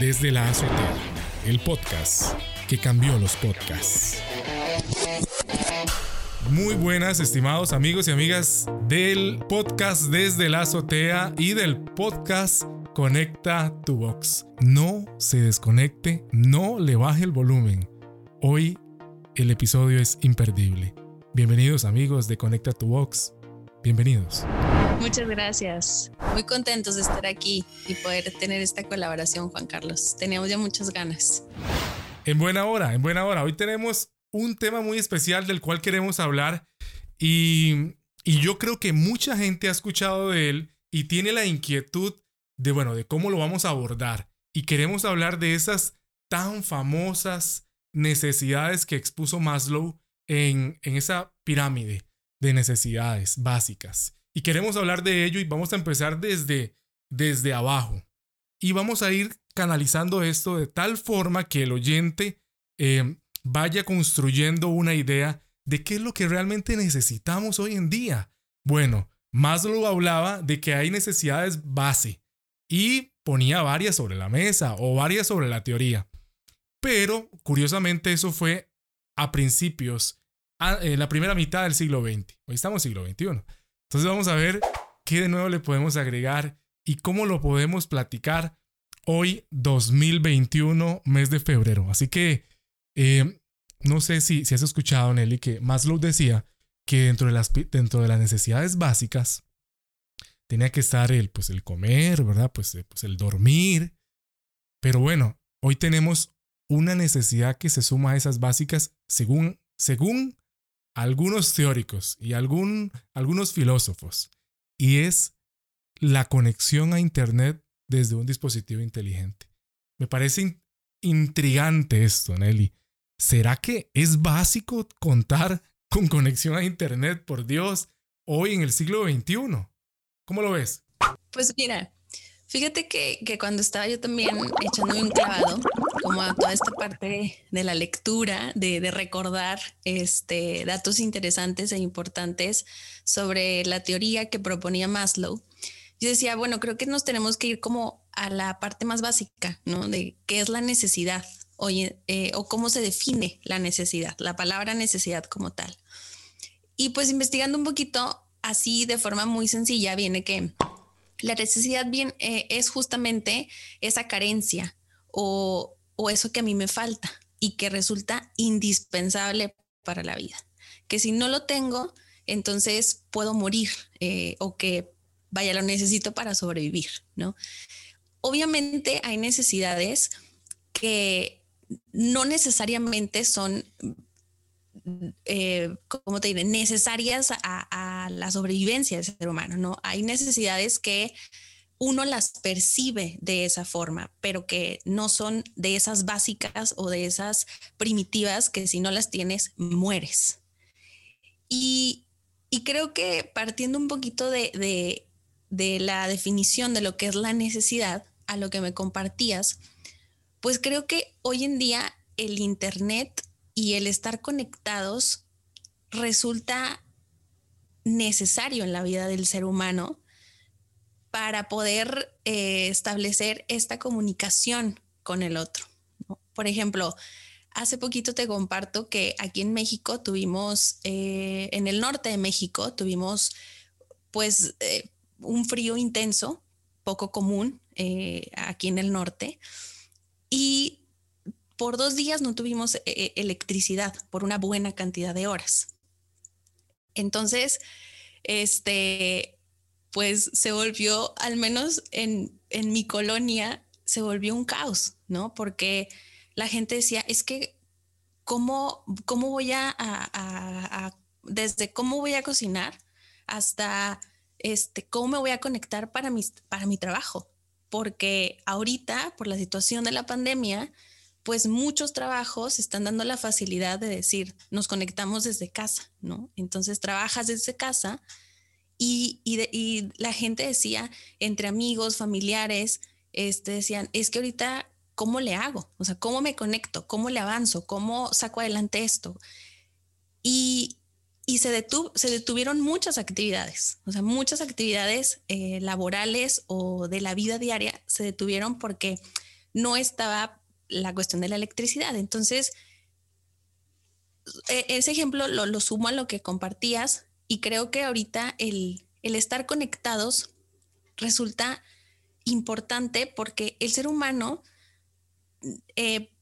desde la azotea, el podcast que cambió los podcasts. Muy buenas, estimados amigos y amigas del podcast desde la azotea y del podcast Conecta tu Box. No se desconecte, no le baje el volumen. Hoy el episodio es imperdible. Bienvenidos amigos de Conecta tu Box. Bienvenidos. Muchas gracias. Muy contentos de estar aquí y poder tener esta colaboración, Juan Carlos. Teníamos ya muchas ganas. En buena hora, en buena hora. Hoy tenemos un tema muy especial del cual queremos hablar y, y yo creo que mucha gente ha escuchado de él y tiene la inquietud de, bueno, de cómo lo vamos a abordar. Y queremos hablar de esas tan famosas necesidades que expuso Maslow en, en esa pirámide de necesidades básicas. Y queremos hablar de ello y vamos a empezar desde, desde abajo. Y vamos a ir canalizando esto de tal forma que el oyente eh, vaya construyendo una idea de qué es lo que realmente necesitamos hoy en día. Bueno, Maslow hablaba de que hay necesidades base y ponía varias sobre la mesa o varias sobre la teoría. Pero, curiosamente, eso fue a principios en la primera mitad del siglo XX. Hoy estamos en el siglo XXI. Entonces vamos a ver qué de nuevo le podemos agregar y cómo lo podemos platicar hoy 2021, mes de febrero. Así que eh, no sé si, si has escuchado, Nelly, que Maslow decía que dentro de las, dentro de las necesidades básicas tenía que estar el, pues, el comer, ¿verdad? Pues, eh, pues el dormir. Pero bueno, hoy tenemos una necesidad que se suma a esas básicas según, según algunos teóricos y algún, algunos filósofos, y es la conexión a Internet desde un dispositivo inteligente. Me parece intrigante esto, Nelly. ¿Será que es básico contar con conexión a Internet, por Dios, hoy en el siglo XXI? ¿Cómo lo ves? Pues mira, fíjate que, que cuando estaba yo también echándome un clavado, como a toda esta parte de la lectura, de, recordar este, datos interesantes e importantes sobre la teoría que proponía Maslow, yo decía, bueno, creo que nos tenemos que ir como a la parte más básica, ¿no? De qué es la necesidad eh, o cómo se define la necesidad, la palabra necesidad como tal. Y pues investigando un poquito así de forma muy sencilla, viene que la necesidad bien, eh, es justamente esa carencia o, o eso que a mí me falta y que resulta indispensable para la vida. Que si no lo tengo, entonces puedo morir eh, o que vaya, lo necesito para sobrevivir, ¿no? Obviamente hay necesidades que no necesariamente son, eh, ¿cómo te diré?, necesarias a, la sobrevivencia del ser humano, ¿no? Hay necesidades que uno las percibe de esa forma, pero que no son de esas básicas o de esas primitivas que si no las tienes, mueres. Y, creo que partiendo un poquito de, de, la definición de lo que es la necesidad, a lo que me compartías, pues creo que hoy en día el Internet y el estar conectados resulta necesario en la vida del ser humano para poder eh, establecer esta comunicación con el otro. Por ejemplo, hace poquito te comparto que aquí en México tuvimos, eh, en el norte de México, tuvimos pues eh, un frío intenso, poco común aquí en el norte, y por dos días no tuvimos electricidad por una buena cantidad de horas. Entonces, este, pues se volvió, al menos en, mi colonia, se volvió un caos, ¿no? Porque la gente decía, es que, ¿cómo, cómo voy a, desde cómo voy a cocinar hasta este, cómo me voy a conectar para, para mi trabajo? Porque ahorita, por la situación de la pandemia, pues muchos trabajos están dando la facilidad de decir, nos conectamos desde casa, ¿no? Entonces trabajas desde casa y, la gente decía, entre amigos, familiares, este, decían, es que ahorita, ¿cómo le hago? O sea, ¿cómo me conecto? ¿Cómo le avanzo? ¿Cómo saco adelante esto? Y, se, se detuvieron muchas actividades, o sea, muchas actividades eh, laborales o de la vida diaria se detuvieron porque no estaba la cuestión de la electricidad. Entonces, e, ese ejemplo lo, lo sumo a lo que compartías y creo que ahorita el, el estar conectados resulta importante porque el ser humano eh,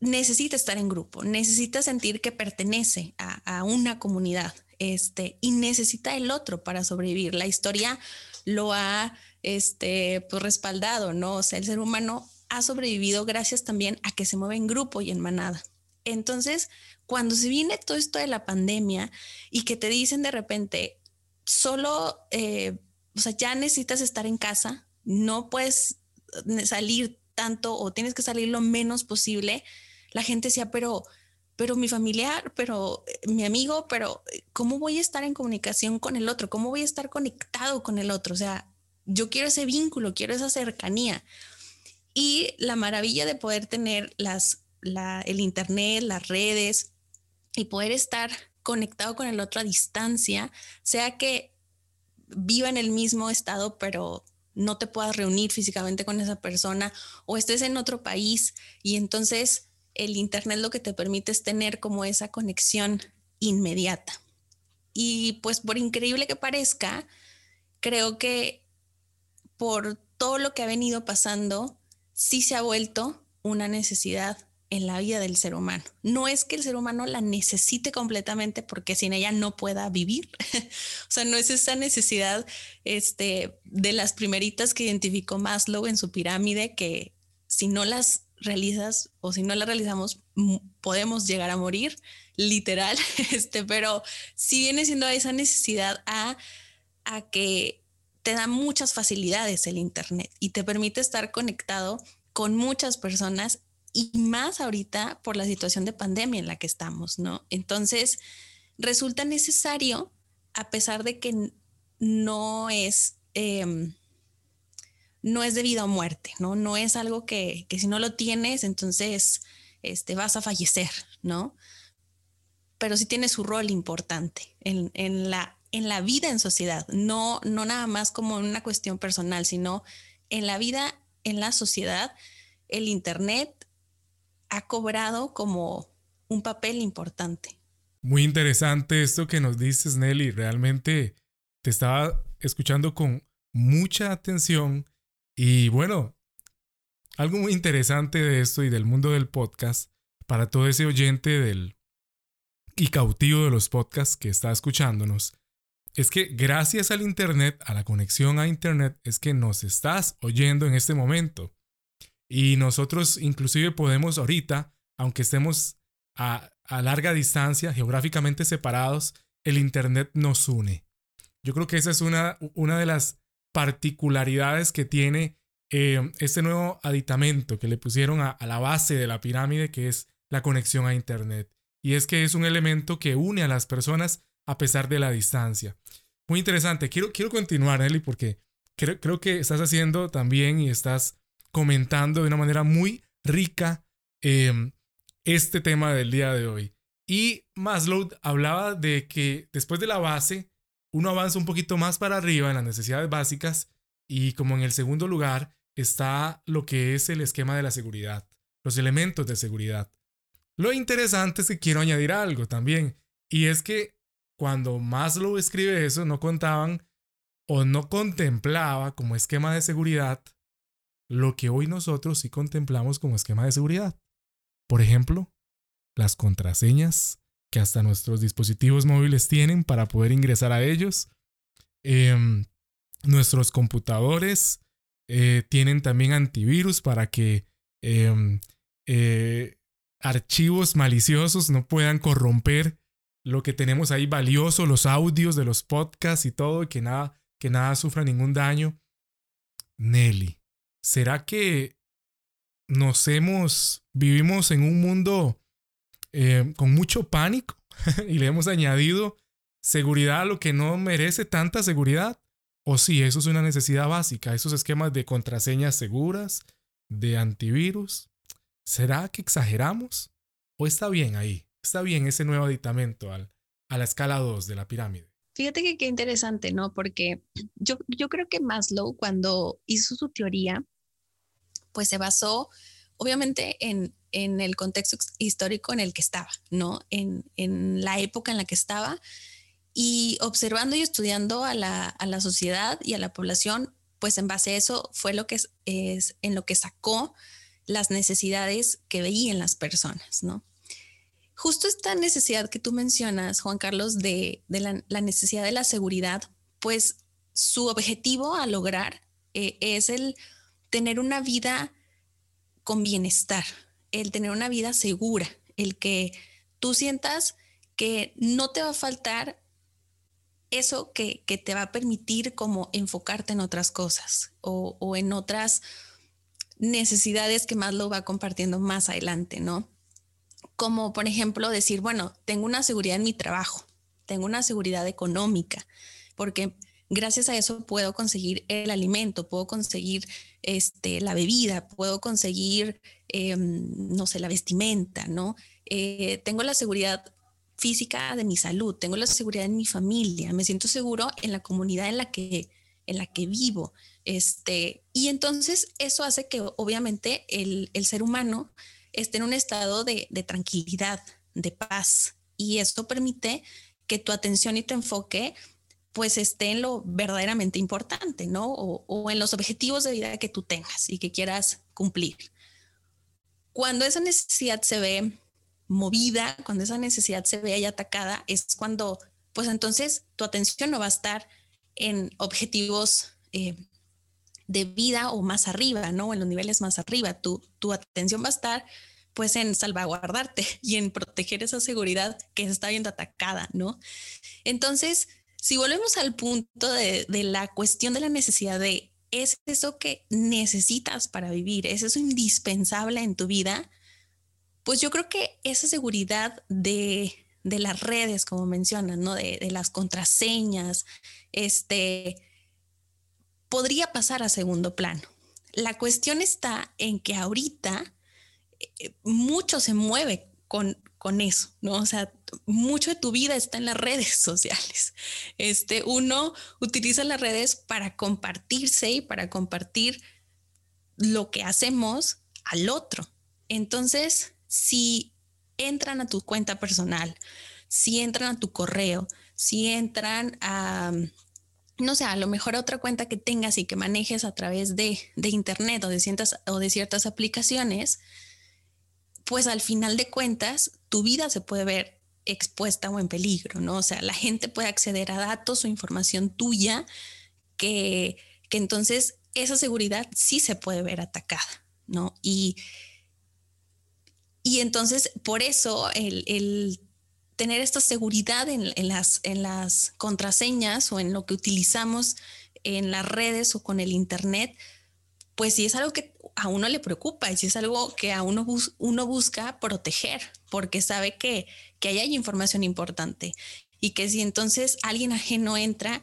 necesita estar en grupo, necesita sentir que pertenece a, una comunidad este, y necesita el otro para sobrevivir. La historia lo ha este, pues, respaldado, ¿no? O sea, el ser humano ha sobrevivido gracias también a que se mueve en grupo y en manada. Entonces, cuando se viene todo esto de la pandemia y que te dicen de repente, solo, eh, o sea, ya necesitas estar en casa, no puedes eh, salir tanto o tienes que salir lo menos posible, la gente decía, pero, pero mi familiar, pero eh, mi amigo, pero ¿cómo voy a estar en comunicación con el otro? ¿Cómo voy a estar conectado con el otro? O sea, yo quiero ese vínculo, quiero esa cercanía. Y la maravilla de poder tener el internet, las redes y poder estar conectado con el otro a distancia, sea que viva en el mismo estado, pero no te puedas reunir físicamente con esa persona o estés en otro país y entonces el Internet lo que te permite es tener como esa conexión inmediata. Y pues por increíble que parezca, creo que por todo lo que ha venido pasando, sí se ha vuelto una necesidad en la vida del ser humano. No es que el ser humano la necesite completamente porque sin ella no pueda vivir. o sea, no es esa necesidad este, de las primeritas que identificó Maslow en su pirámide que si no las realizas o si no las realizamos podemos llegar a morir, literal, este, pero si viene siendo esa necesidad a, a que te da muchas facilidades el Internet y te permite estar conectado con muchas personas y más ahorita por la situación de pandemia en la que estamos, ¿no? Entonces, resulta necesario, a pesar de que no es, em, no es debido a muerte, ¿no? No es algo que, si no lo tienes, entonces este, vas a fallecer, ¿no? Pero sí tiene su rol importante en, en, la, en la vida en sociedad, no, no nada más como una cuestión personal, sino en la vida, en la sociedad, el Internet ha cobrado como un papel importante. Muy interesante esto que nos dices, Nelly. Realmente te estaba escuchando con mucha atención y bueno, algo muy interesante de esto y del mundo del podcast para todo ese oyente del y cautivo de los podcasts que está escuchándonos es que gracias al internet, a la conexión a internet es que nos estás oyendo en este momento. Y nosotros inclusive podemos ahorita, aunque estemos a, larga distancia, geográficamente separados, el Internet nos une. Yo creo que esa es una, una de las particularidades que tiene eh, este nuevo aditamento que le pusieron a, la base de la pirámide, que es la conexión a Internet. Y es que es un elemento que une a las personas a pesar de la distancia. Muy interesante. Quiero, quiero continuar, Nelly, porque creo, creo que estás haciendo también y estás comentando de una manera muy rica em, este tema del día de hoy. Y Maslow hablaba de que después de la base, uno avanza un poquito más para arriba en las necesidades básicas y como en el segundo lugar está lo que es el esquema de la seguridad, los elementos de seguridad. Lo interesante es que quiero añadir algo también, y es que cuando Maslow escribe eso, no contaban o no contemplaba como esquema de seguridad lo que hoy nosotros sí contemplamos como esquema de seguridad. Por ejemplo, las contraseñas que hasta nuestros dispositivos móviles tienen para poder ingresar a ellos. Em, nuestros computadores eh, tienen también antivirus para que em, eh, archivos maliciosos no puedan corromper lo que tenemos ahí valioso, los audios de los podcasts y todo, que nada, que nada sufra ningún daño. Nelly, ¿será que nos hemos, vivimos en un mundo eh, con mucho pánico y le hemos añadido seguridad a lo que no merece tanta seguridad? O si eso es una necesidad básica, esos esquemas de contraseñas seguras, de antivirus. ¿Será que exageramos? ¿O está bien ahí? ¿Está bien ese nuevo aditamento al, a la escala 2 de la pirámide? Fíjate que qué interesante, ¿no? Porque yo, yo creo que Maslow cuando hizo su teoría, pues se basó obviamente en, el contexto histórico en el que estaba, ¿no? En, la época en la que estaba y observando y estudiando a la, sociedad y a la población, pues en base a eso fue lo que es, en lo que sacó las necesidades que veían las personas, ¿no? Justo esta necesidad que tú mencionas, Juan Carlos, de, la, necesidad de la seguridad, pues su objetivo a lograr eh, es el tener una vida con bienestar, el tener una vida segura, el que tú sientas que no te va a faltar eso que, te va a permitir como enfocarte en otras cosas o, o, en otras necesidades que más lo va compartiendo más adelante, ¿no? Como por ejemplo decir, bueno, tengo una seguridad en mi trabajo, tengo una seguridad económica, porque gracias a eso puedo conseguir el alimento, puedo conseguir este, la bebida, puedo conseguir, em, no sé, la vestimenta, ¿no? Eh, tengo la seguridad física de mi salud, tengo la seguridad en mi familia, me siento seguro en la comunidad en la que, en la que vivo. Este, y entonces eso hace que obviamente el, ser humano esté en un estado de, tranquilidad, de paz, y esto permite que tu atención y tu enfoque pues esté en lo verdaderamente importante, ¿no? O, en los objetivos de vida que tú tengas y que quieras cumplir. Cuando esa necesidad se ve movida, cuando esa necesidad se ve ahí atacada, es cuando, pues entonces tu atención no va a estar en objetivos eh, de vida o más arriba, ¿no? En los niveles más arriba. Tu, tu atención va a estar pues en salvaguardarte y en proteger esa seguridad que se está viendo atacada, ¿no? Entonces, si volvemos al punto de, la cuestión de la necesidad de, ¿es eso que necesitas para vivir? ¿Es eso indispensable en tu vida? Pues yo creo que esa seguridad de, las redes, como mencionas, ¿no? De, de, las contraseñas, este, podría pasar a segundo plano. La cuestión está en que ahorita eh, mucho se mueve con, con eso, ¿no? O sea, mucho de tu vida está en las redes sociales. Este, uno utiliza las redes para compartirse y para compartir lo que hacemos al otro. Entonces, si entran a tu cuenta personal, si entran a tu correo, si entran a, no sé, a lo mejor otra cuenta que tengas y que manejes a través de, de internet o de, ciertas, o de ciertas aplicaciones, pues al final de cuentas tu vida se puede ver expuesta o en peligro, ¿no? O sea, la gente puede acceder a datos o información tuya que, que entonces esa seguridad sí se puede ver atacada, ¿no? Y, y entonces por eso el, tener esta seguridad en, las, contraseñas o en lo que utilizamos en las redes o con el Internet, pues sí es algo que a uno le preocupa y si es algo que a uno, uno busca proteger, porque sabe que, que ahí hay información importante y que si entonces alguien ajeno entra,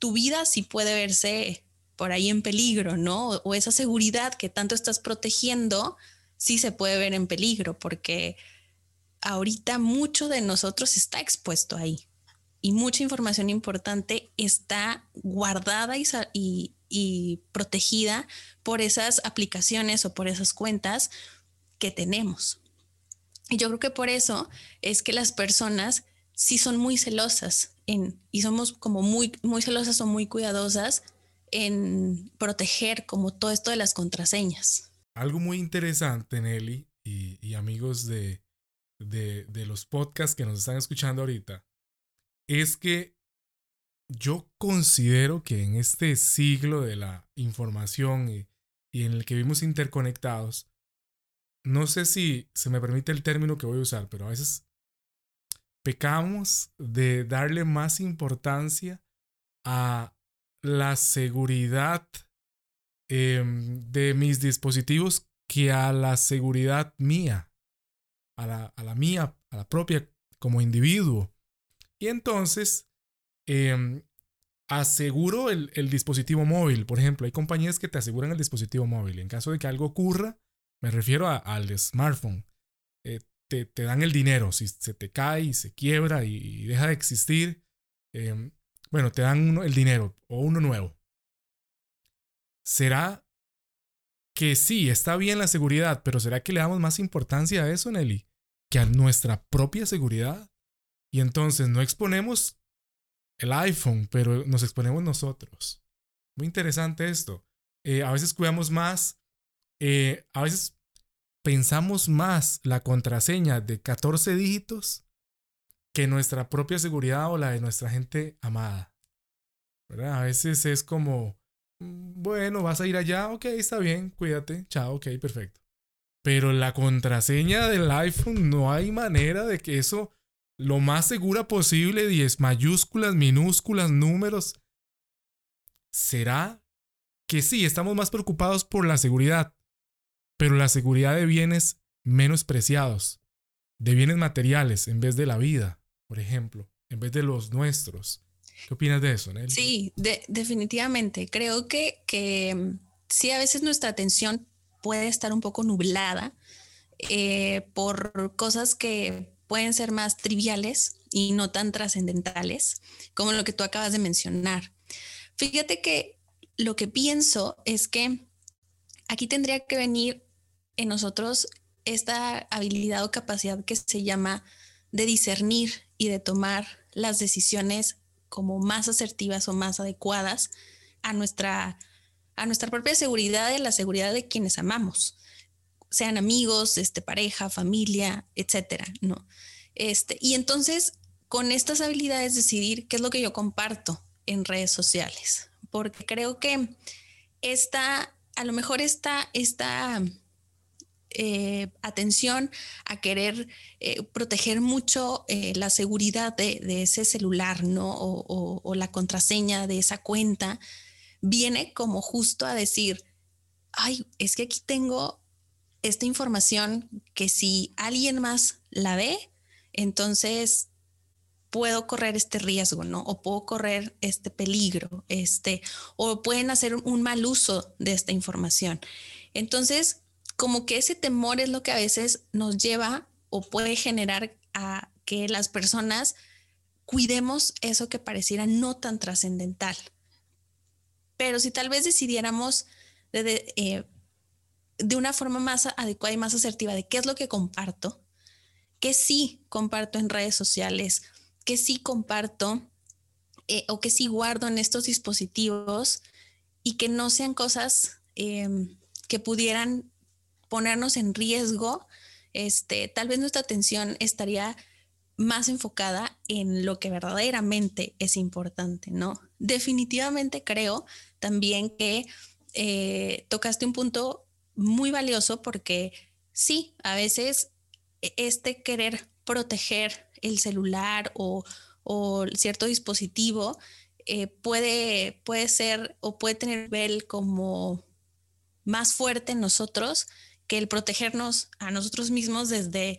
tu vida sí puede verse por ahí en peligro, ¿no? O, esa seguridad que tanto estás protegiendo, sí se puede ver en peligro, porque ahorita mucho de nosotros está expuesto ahí y mucha información importante está guardada y, protegida por esas aplicaciones o por esas cuentas que tenemos. Y yo creo que por eso es que las personas sí son muy celosas y somos como muy, muy celosas o muy cuidadosas en proteger como todo esto de las contraseñas. Algo muy interesante, Nelly, y amigos de, de, de los podcasts que nos están escuchando ahorita, es que yo considero que en este siglo de la información y, en el que vivimos interconectados, no sé si se me permite el término que voy a usar, pero a veces pecamos de darle más importancia a la seguridad em, de mis dispositivos que a la seguridad mía, a la, mía, a la propia como individuo. Y entonces Em, aseguro el, dispositivo móvil. Por ejemplo, hay compañías que te aseguran el dispositivo móvil. En caso de que algo ocurra, me refiero al smartphone. Eh, te, dan el dinero. Si se te cae y se quiebra y, deja de existir, em, bueno, te dan uno, el dinero o uno nuevo. ¿Será que sí, está bien la seguridad, pero ¿será que le damos más importancia a eso, Nelly? Que a nuestra propia seguridad. Y entonces no exponemos el iPhone, pero nos exponemos nosotros. Muy interesante esto. Eh, a veces cuidamos más, eh, a veces pensamos más la contraseña de 14 dígitos que nuestra propia seguridad o la de nuestra gente amada. A veces es como, mm, bueno, vas a ir allá, ok, está bien, cuídate, chao, ok, perfecto. Pero la contraseña del iPhone no hay manera de que eso lo más segura posible, 10 mayúsculas, minúsculas, números. ¿Será que sí, estamos más preocupados por la seguridad, pero la seguridad de bienes menos preciados, de bienes materiales en vez de la vida, por ejemplo, en vez de los nuestros? ¿Qué opinas de eso, Nelly? Sí, definitivamente. Creo que, que mm, sí, a veces nuestra atención puede estar un poco nublada eh, por cosas que pueden ser más triviales y no tan trascendentales como lo que tú acabas de mencionar. Fíjate que lo que pienso es que aquí tendría que venir en nosotros esta habilidad o capacidad que se llama de discernir y de tomar las decisiones como más asertivas o más adecuadas a nuestra, a nuestra propia seguridad y a la seguridad de quienes amamos, sean amigos, este, pareja, familia, etcétera, ¿no? Este, y entonces, con estas habilidades, decidir qué es lo que yo comparto en redes sociales, porque creo que esta, a lo mejor esta, esta eh, atención a querer eh, proteger mucho eh, la seguridad de, ese celular, ¿no? O, la contraseña de esa cuenta, viene como justo a decir, ay, es que aquí tengo esta información que si alguien más la ve, entonces puedo correr este riesgo, ¿no? O puedo correr este peligro, este, o pueden hacer un mal uso de esta información. Entonces, como que ese temor es lo que a veces nos lleva o puede generar a que las personas cuidemos eso que pareciera no tan trascendental. Pero si tal vez decidiéramos de, eh, de, una forma más adecuada y más asertiva de qué es lo que comparto, que sí comparto en redes sociales, que sí comparto eh, o que sí guardo en estos dispositivos y que no sean cosas em, que pudieran ponernos en riesgo, este, tal vez nuestra atención estaría más enfocada en lo que verdaderamente es importante, ¿no? Definitivamente creo también que eh, tocaste un punto muy valioso porque sí, a veces e, este querer proteger el celular o, cierto dispositivo eh, puede, puede ser o puede tener nivel como más fuerte en nosotros que el protegernos a nosotros mismos desde,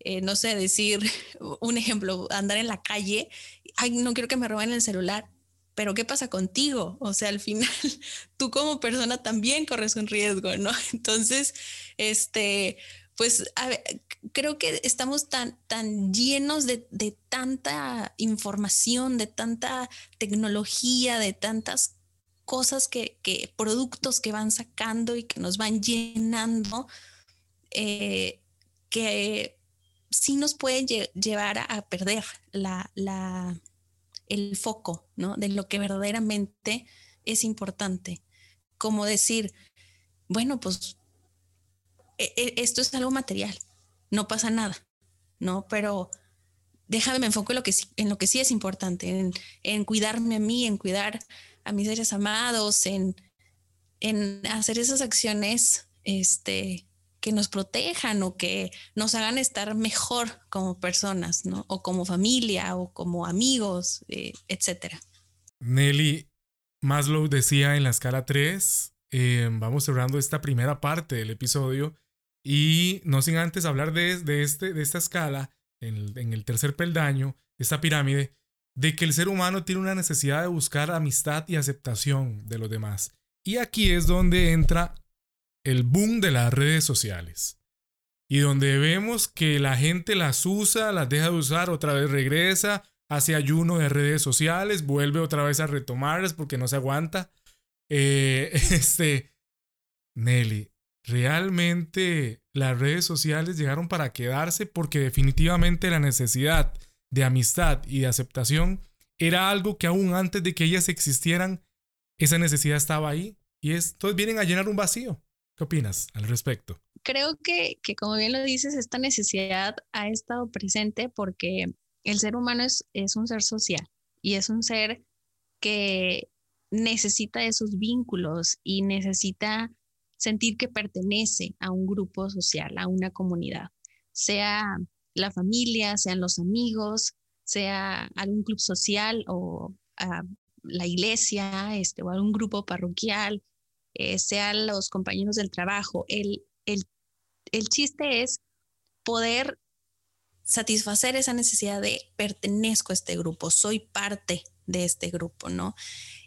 eh, no sé, decir un ejemplo, andar en la calle, ay, no quiero que me roben el celular, pero ¿qué pasa contigo? O sea, al final tú como persona también corres un riesgo, ¿no? Entonces, este, pues creo que estamos tan, tan llenos de, de, tanta información, de tanta tecnología, de tantas cosas que, productos que van sacando y que nos van llenando, eh, que sí nos pueden llevar a, perder la, la, el foco ¿no? de lo que verdaderamente es importante. Como decir, bueno, pues e, e, esto es algo material, no pasa nada, ¿no? Pero déjame me enfoco en lo que, en lo que sí es importante, en, en cuidarme a mí, en cuidar a mis seres amados, en, en hacer esas acciones este, que nos protejan o que nos hagan estar mejor como personas, ¿no? O como familia o como amigos, eh, etcétera. Nelly Maslow decía en la escala 3, eh, vamos cerrando esta primera parte del episodio y no sin antes hablar de, de, este, de esta escala, en en el tercer peldaño, esta pirámide, de que el ser humano tiene una necesidad de buscar amistad y aceptación de los demás. Y aquí es donde entra el boom de las redes sociales. Y donde vemos que la gente las usa, las deja de usar, otra vez regresa, hace ayuno de redes sociales, vuelve otra vez a retomarlas porque no se aguanta. Eh, este, Nelly, realmente las redes sociales llegaron para quedarse porque definitivamente la necesidad de amistad y de aceptación era algo que aún antes de que ellas existieran, esa necesidad estaba ahí y es, entonces vienen a llenar un vacío. ¿Qué opinas al respecto? Creo que, que como bien lo dices, esta necesidad ha estado presente porque el ser humano es, es un ser social y es un ser que necesita esos vínculos y necesita sentir que pertenece a un grupo social, a una comunidad, sea la familia, sean los amigos, sea algún club social o ah, la iglesia este, o algún grupo parroquial, eh, sean los compañeros del trabajo. El, el, el chiste es poder satisfacer esa necesidad de pertenezco a este grupo, soy parte de este grupo, ¿no?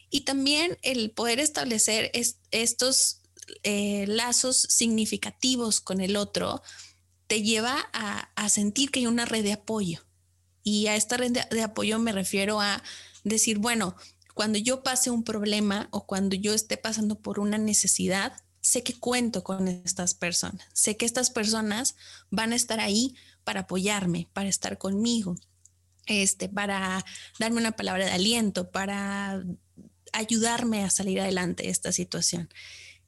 Y también el poder establecer estos eh, lazos significativos con el otro te lleva a, sentir que hay una red de apoyo. Y a esta red de, apoyo me refiero a decir, bueno, cuando yo pase un problema o cuando yo esté pasando por una necesidad, sé que cuento con estas personas, sé que estas personas van a estar ahí para apoyarme, para estar conmigo, este, para darme una palabra de aliento, para ayudarme a salir adelante de esta situación.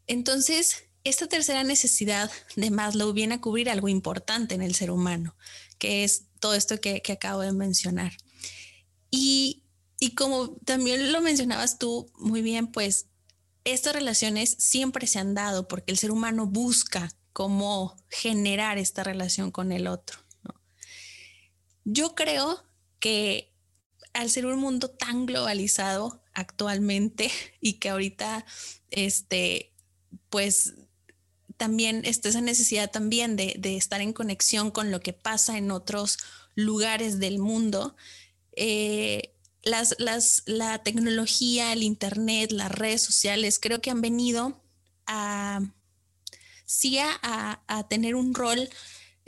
Entonces, esta tercera necesidad de Maslow viene a cubrir algo importante en el ser humano, que es todo esto que, acabo de mencionar. Y, y como también lo mencionabas tú muy bien, pues estas relaciones siempre se han dado porque el ser humano busca cómo generar esta relación con el otro. Yo creo que al ser un mundo tan globalizado actualmente y que ahorita, este, pues también está esa necesidad también de, estar en conexión con lo que pasa en otros lugares del mundo. Eh, las, la tecnología, el Internet, las redes sociales, creo que han venido a, sí a, tener un rol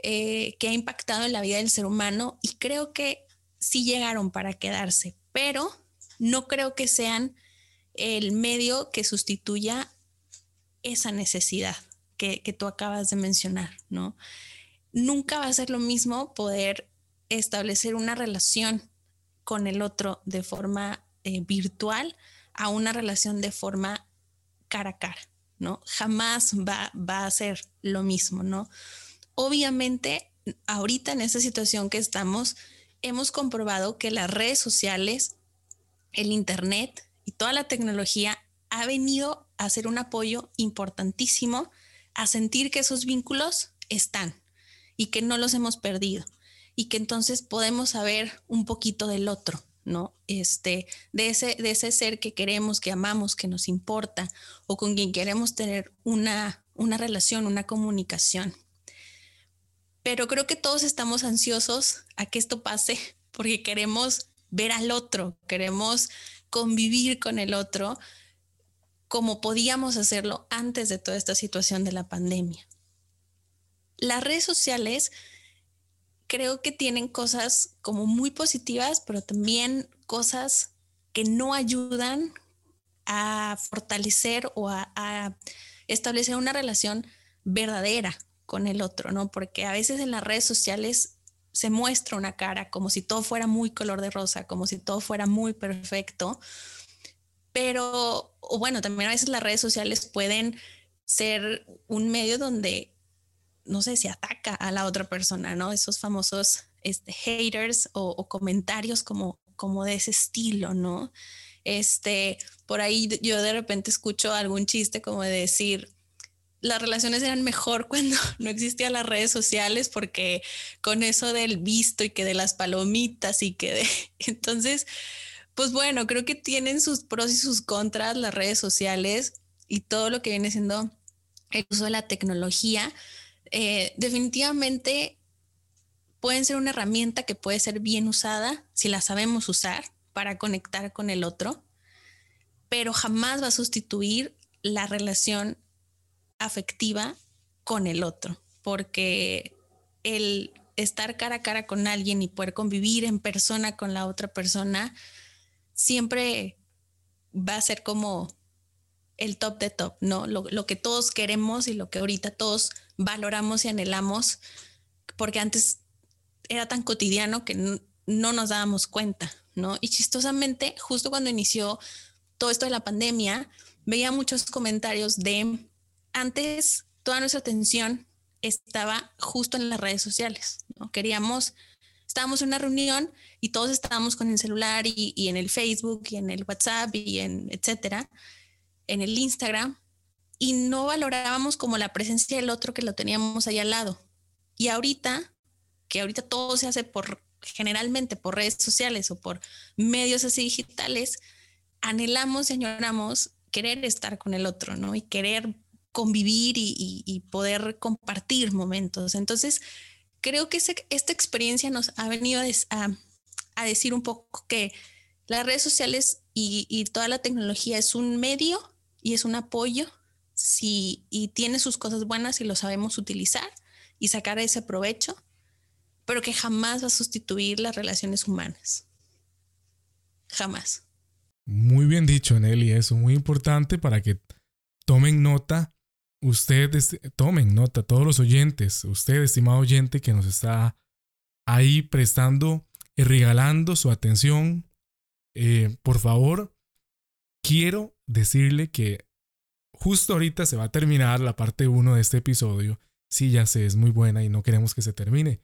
eh, que ha impactado en la vida del ser humano y creo que sí llegaron para quedarse, pero no creo que sean el medio que sustituya esa necesidad que, tú acabas de mencionar, ¿no? Nunca va a ser lo mismo poder establecer una relación con el otro de forma eh, virtual a una relación de forma cara a cara, ¿no? Jamás va, va a ser lo mismo, ¿no? Obviamente, ahorita en esta situación que estamos, hemos comprobado que las redes sociales, el Internet y toda la tecnología ha venido a ser un apoyo importantísimo a sentir que esos vínculos están y que no los hemos perdido y que entonces podemos saber un poquito del otro, ¿no? Este, de ese, de ese ser que queremos, que amamos, que nos importa o con quien queremos tener una, una relación, una comunicación pero creo que todos estamos ansiosos a que esto pase porque queremos ver al otro, queremos convivir con el otro como podíamos hacerlo antes de toda esta situación de la pandemia. Las redes sociales creo que tienen cosas como muy positivas, pero también cosas que no ayudan a fortalecer o a, establecer una relación verdadera con el otro, ¿no? Porque a veces en las redes sociales se muestra una cara como si todo fuera muy color de rosa, como si todo fuera muy perfecto. Pero, o bueno, también a veces las redes sociales pueden ser un medio donde, no sé, se ataca a la otra persona, ¿no? Esos famosos este, haters o, comentarios como, como de ese estilo, ¿no? Este, por ahí yo de repente escucho algún chiste como de decir, las relaciones eran mejor cuando no existían las redes sociales porque con eso del visto y que de las palomitas y que de... Entonces, pues bueno, creo que tienen sus pros y sus contras las redes sociales y todo lo que viene siendo el uso de la tecnología. Eh, definitivamente pueden ser una herramienta que puede ser bien usada si la sabemos usar para conectar con el otro, pero jamás va a sustituir la relación afectiva con el otro, porque el estar cara a cara con alguien y poder convivir en persona con la otra persona siempre va a ser como el top de top, ¿no? Lo, lo, que todos queremos y lo que ahorita todos valoramos y anhelamos, porque antes era tan cotidiano que no, no nos dábamos cuenta, ¿no? Y chistosamente, justo cuando inició todo esto de la pandemia, veía muchos comentarios de antes toda nuestra atención estaba justo en las redes sociales, ¿no? Queríamos, estábamos en una reunión y todos estábamos con el celular y, y en el Facebook y en el WhatsApp y en etcétera en el Instagram y no valorábamos como la presencia del otro que lo teníamos ahí al lado. Y ahorita, que ahorita todo se hace por generalmente por redes sociales o por medios así digitales, anhelamos y añoramos querer estar con el otro, ¿no? Y querer convivir y, poder compartir momentos. Entonces, creo que esta experiencia nos ha venido a, a, decir un poco que las redes sociales y, y toda la tecnología es un medio y es un apoyo si, y tiene sus cosas buenas y lo sabemos utilizar y sacar ese provecho, pero que jamás va a sustituir las relaciones humanas. Jamás. Muy bien dicho, Nelly, eso muy importante para que tomen nota. Ustedes tomen nota, todos los oyentes, usted, estimado oyente que nos está ahí prestando y regalando su atención, eh, por favor, quiero decirle que justo ahorita se va a terminar la parte 1 de este episodio. Sí, ya sé, es muy buena y no queremos que se termine,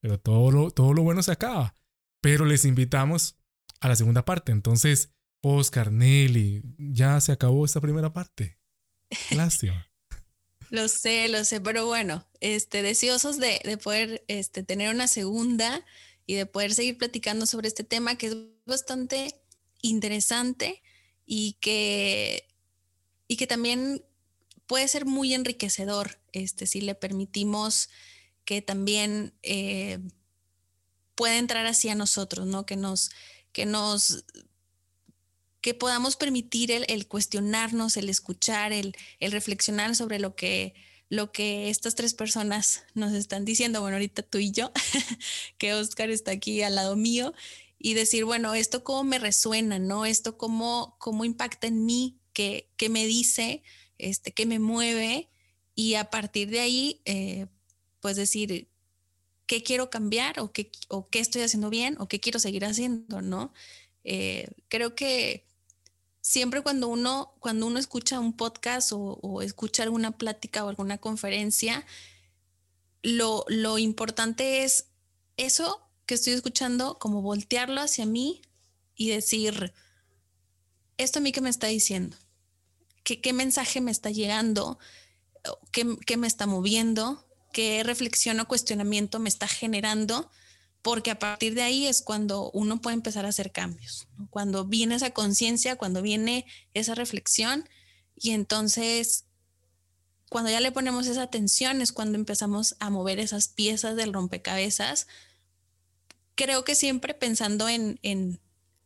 pero todo lo, todo lo bueno se acaba. Pero les invitamos a la segunda parte. Entonces, Oscar, Nelly, ya se acabó esta primera parte. Lástima. lo sé, lo sé, pero bueno, este, deseosos de, de poder este, tener una segunda y de poder seguir platicando sobre este tema que es bastante interesante y que, y que también puede ser muy enriquecedor este, si le permitimos que también eh, pueda entrar hacia nosotros, ¿no? Que nos, que nos, que podamos permitir el, cuestionarnos, el escuchar, el, reflexionar sobre lo que, lo que estas tres personas nos están diciendo. Bueno, ahorita tú y yo, que Oscar está aquí al lado mío y decir, bueno, esto cómo me resuena, ¿no? Esto cómo, cómo impacta en mí, qué, qué me dice, este, qué me mueve y a partir de ahí, eh, pues decir, ¿qué quiero cambiar o qué, o qué estoy haciendo bien o qué quiero seguir haciendo, ¿no? Eh, creo que siempre cuando uno, cuando uno escucha un podcast o, o escucha alguna plática o alguna conferencia, lo, lo importante es eso que estoy escuchando, como voltearlo hacia mí y decir, esto a mí que me está diciendo, ¿Qué, mensaje me está llegando, ¿Qué, me está moviendo, qué reflexión o cuestionamiento me está generando, porque a partir de ahí es cuando uno puede empezar a hacer cambios, cuando viene esa conciencia, cuando viene esa reflexión y entonces cuando ya le ponemos esa atención es cuando empezamos a mover esas piezas del rompecabezas. Creo que siempre pensando en,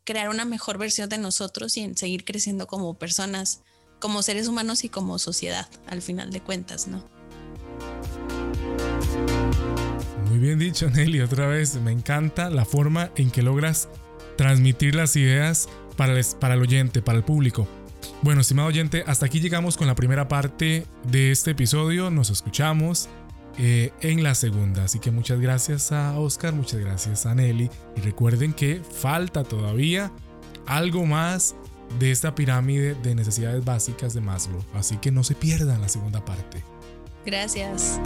crear una mejor versión de nosotros y en seguir creciendo como personas, como seres humanos y como sociedad, al final de cuentas, ¿no? Muy bien dicho, Nelly. Otra vez, me encanta la forma en que logras transmitir las ideas para el, para el oyente, para el público. Bueno, estimado oyente, hasta aquí llegamos con la primera parte de este episodio. Nos escuchamos eh, en la segunda. Así que muchas gracias a Oscar, muchas gracias a Nelly. Y recuerden que falta todavía algo más de esta pirámide de necesidades básicas de Maslow. Así que no se pierdan la segunda parte. Gracias.